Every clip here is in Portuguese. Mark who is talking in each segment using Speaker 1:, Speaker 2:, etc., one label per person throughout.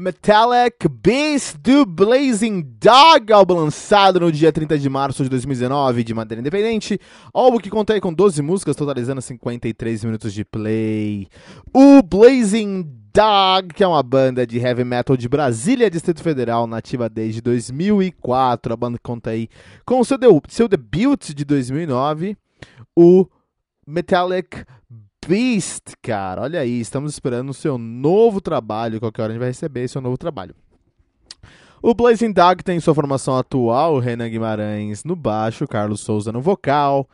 Speaker 1: Metallic Beast do Blazing Dog, álbum lançado no dia 30 de março de 2019 de maneira independente. Álbum que conta aí com 12 músicas, totalizando 53 minutos de play. O Blazing Dog, que é uma banda de heavy metal de Brasília, Distrito Federal, nativa desde 2004. A banda conta aí com seu, de seu debut de 2009, o Metallic Beast, cara. Olha aí, estamos esperando o seu novo trabalho. Qualquer hora a gente vai receber seu novo trabalho. O Blazing Dog tem sua formação atual, Renan Guimarães no baixo, Carlos Souza no vocal,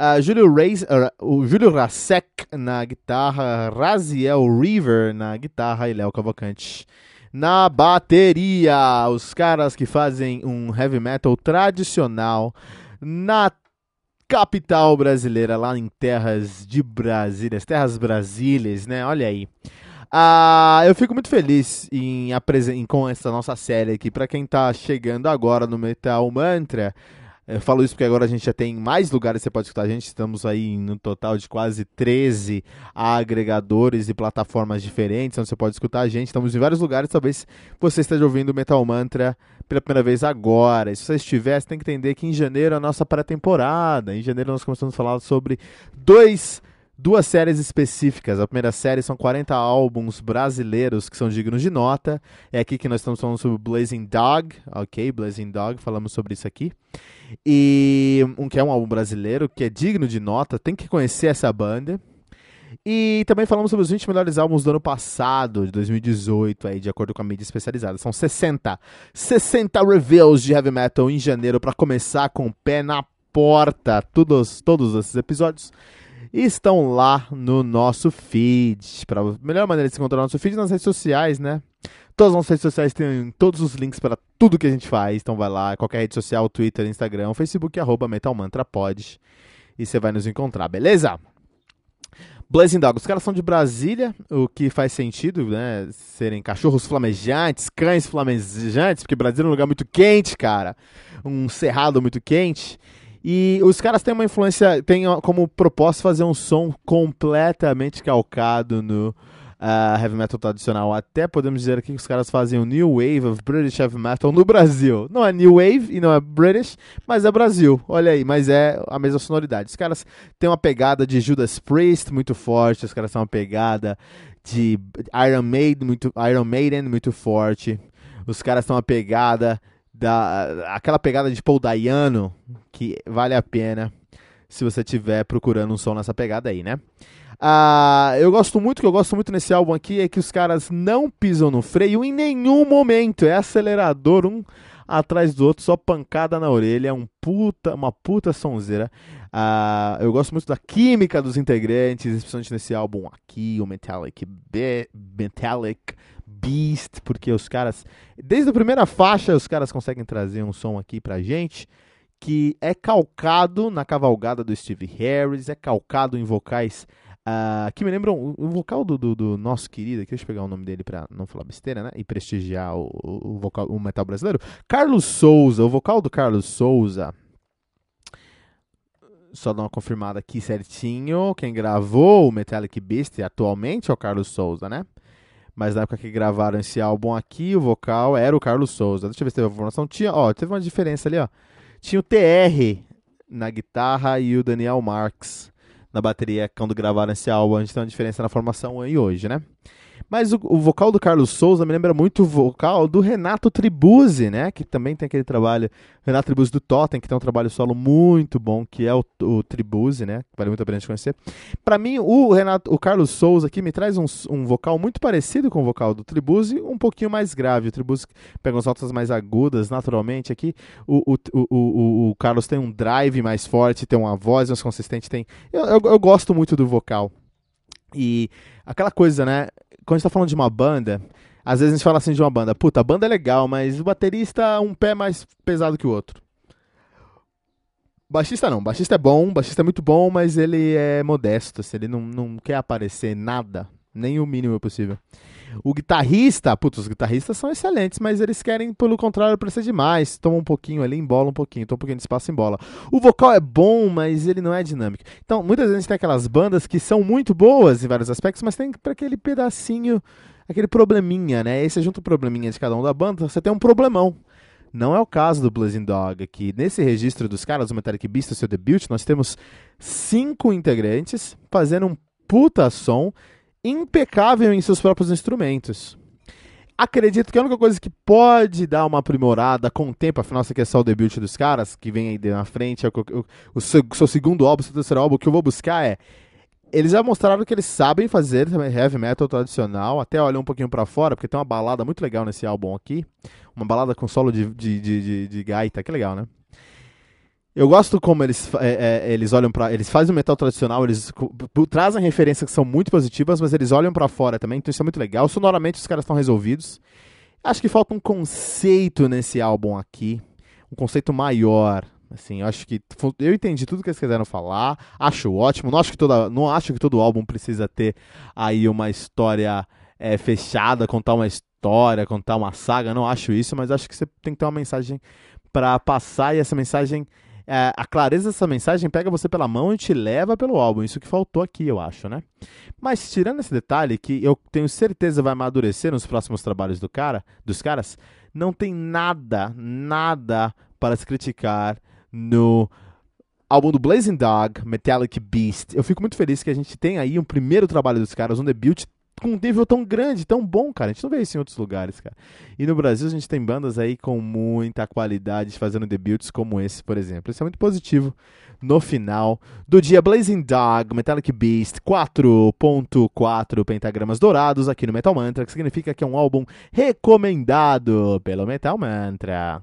Speaker 1: uh, Júlio, Reis, uh, o Júlio Rasek na guitarra, Raziel River na guitarra e Léo Cavalcante na bateria. Os caras que fazem um heavy metal tradicional na capital brasileira, lá em terras de Brasília, as terras brasílias, né? Olha aí. Ah, eu fico muito feliz em, em com essa nossa série aqui. Para quem tá chegando agora no Metal Mantra, eu falo isso porque agora a gente já tem mais lugares que você pode escutar a gente. Estamos aí no total de quase 13 agregadores e plataformas diferentes onde você pode escutar a gente. Estamos em vários lugares. Talvez você esteja ouvindo o Metal Mantra pela primeira vez agora. E se você estiver, você tem que entender que em janeiro é a nossa pré-temporada. Em janeiro nós começamos a falar sobre dois duas séries específicas. A primeira série são 40 álbuns brasileiros que são dignos de nota. É aqui que nós estamos falando sobre Blazing Dog, ok? Blazing Dog, falamos sobre isso aqui. E um que é um álbum brasileiro que é digno de nota, tem que conhecer essa banda. E também falamos sobre os 20 melhores álbuns do ano passado, de 2018, aí, de acordo com a mídia especializada. São 60. 60 reviews de heavy metal em janeiro para começar com o pé na porta. Todos, todos esses episódios estão lá no nosso feed. Para a melhor maneira de se encontrar no nosso feed nas redes sociais, né? Todas as nossas redes sociais têm todos os links para tudo que a gente faz. Então vai lá, qualquer rede social, Twitter, Instagram, Facebook, arroba MetalMantraPod. E você vai nos encontrar, beleza? Blazing Dog, os caras são de Brasília, o que faz sentido, né? Serem cachorros flamejantes, cães flamejantes, porque Brasília é um lugar muito quente, cara. Um cerrado muito quente. E os caras têm uma influência, têm como propósito fazer um som completamente calcado no uh, heavy metal tradicional. Até podemos dizer aqui que os caras fazem o New Wave of British Heavy Metal no Brasil. Não é New Wave e não é British, mas é Brasil. Olha aí, mas é a mesma sonoridade. Os caras têm uma pegada de Judas Priest muito forte, os caras têm uma pegada de Iron Maiden muito, Iron Maiden muito forte. Os caras têm uma pegada da aquela pegada de Paul Dayano que vale a pena se você estiver procurando um som nessa pegada aí, né? Ah, eu gosto muito, que eu gosto muito nesse álbum aqui, é que os caras não pisam no freio em nenhum momento. É acelerador um atrás do outro, só pancada na orelha, um puta, uma puta sonzeira. Ah, eu gosto muito da química dos integrantes, especialmente nesse álbum aqui, o Metallic, Be Metallic Beast, porque os caras, desde a primeira faixa, os caras conseguem trazer um som aqui pra gente que é calcado na cavalgada do Steve Harris, é calcado em vocais uh, que me lembram o, vocal do, do, do, nosso querido, aqui, deixa eu pegar o nome dele para não falar besteira, né? E prestigiar o, o, vocal, o metal brasileiro. Carlos Souza, o vocal do Carlos Souza. só dar uma confirmada aqui certinho. Quem gravou o Metallic Beast atualmente é o Carlos Souza, né? Mas na época que gravaram esse álbum aqui, o vocal era o Carlos Souza. Deixa eu ver se teve a informação. Tinha, ó, teve uma diferença ali, ó. Tinha o TR na guitarra e o Daniel Marks na bateria quando gravaram esse álbum. A gente tem uma diferença na formação aí hoje, né? Mas o, o, vocal do Carlos Souza me lembra muito o vocal do Renato Tribuzzi, né? Que também tem aquele trabalho, Renato Tribuzzi do Totem, que tem um trabalho solo muito bom, que é o, o Tribuzzi, né? Vale muito a pena gente conhecer. Para mim, o Renato, o Carlos Souza aqui me traz um, um, vocal muito parecido com o vocal do Tribuzzi, um pouquinho mais grave. O Tribuzzi pega umas notas mais agudas, naturalmente. Aqui, o, o, o, o, Carlos tem um drive mais forte, tem uma voz mais consistente, tem... eu, eu, eu gosto muito do vocal. E aquela coisa, né? Quando a gente tá falando de uma banda, às vezes a gente fala assim de uma banda, puta, a banda é legal, mas o baterista é um pé mais pesado que o outro. Baixista não, baixista é bom, baixista é muito bom, mas ele é modesto, assim, ele não, não quer aparecer nada, nem o mínimo possível. O guitarrista, putz, os guitarristas são excelentes, mas eles querem, pelo contrário, aparecer demais. Toma um pouquinho ali, embola um pouquinho, toma um pouquinho de espaço, embola. O vocal é bom, mas ele não é dinâmico. Então, muitas vezes a gente tem aquelas bandas que são muito boas em vários aspectos, mas tem para aquele pedacinho, aquele probleminha, né? Aí você junta o probleminha de cada um da banda, você tem um problemão. Não é o caso do Blazing Dog aqui. Nesse registro dos caras, o Metallic Beast, o seu debut, nós temos cinco integrantes fazendo um puta som impecável em seus próprios instrumentos. Acredito que a única coisa que pode dar uma aprimorada com o tempo, afinal, isso aqui é só o debut dos caras, que vem aí na frente, é o, o, o, seu, seu segundo álbum, o seu terceiro álbum, o que eu vou buscar é eles já mostraram que eles sabem fazer heavy metal tradicional, até olhar um pouquinho para fora, porque tem uma balada muito legal nesse álbum aqui. Uma balada com solo de, de, de, de, de gaita, que legal, né? Eu gosto como eles, é, é, eles olham para, eles fazem o metal tradicional, eles trazem referências que são muito positivas, mas eles olham para fora também, então isso é muito legal. Sonoramente os caras estão resolvidos. Acho que falta um conceito nesse álbum aqui, um conceito maior. Assim, acho que eu entendi tudo que eles quiseram falar, acho ótimo. Não acho que toda, não acho que todo álbum precisa ter aí uma história é, fechada, contar uma história, contar uma saga. Não acho isso, mas acho que você tem que ter uma mensagem para passar e essa mensagem é, a clareza dessa mensagem pega você pela mão e te leva pelo álbum. Isso que faltou aqui, eu acho, né? Mas tirando esse detalhe que eu tenho certeza vai amadurecer nos próximos trabalhos do cara, dos caras, não tem nada, nada para se criticar no álbum do Blazing Dog, Metallic Beast. Eu fico muito feliz que a gente tem aí um primeiro trabalho dos caras, um debut com um nível tão grande, tão bom, cara. A gente não vê isso em outros lugares, cara. E no Brasil a gente tem bandas aí com muita qualidade fazendo debuts como esse, por exemplo. Isso é muito positivo no final do dia Blazing Dog, Metallic Beast, 4.4 pentagramas dourados aqui no Metal Mantra, que significa que é um álbum recomendado pelo Metal Mantra.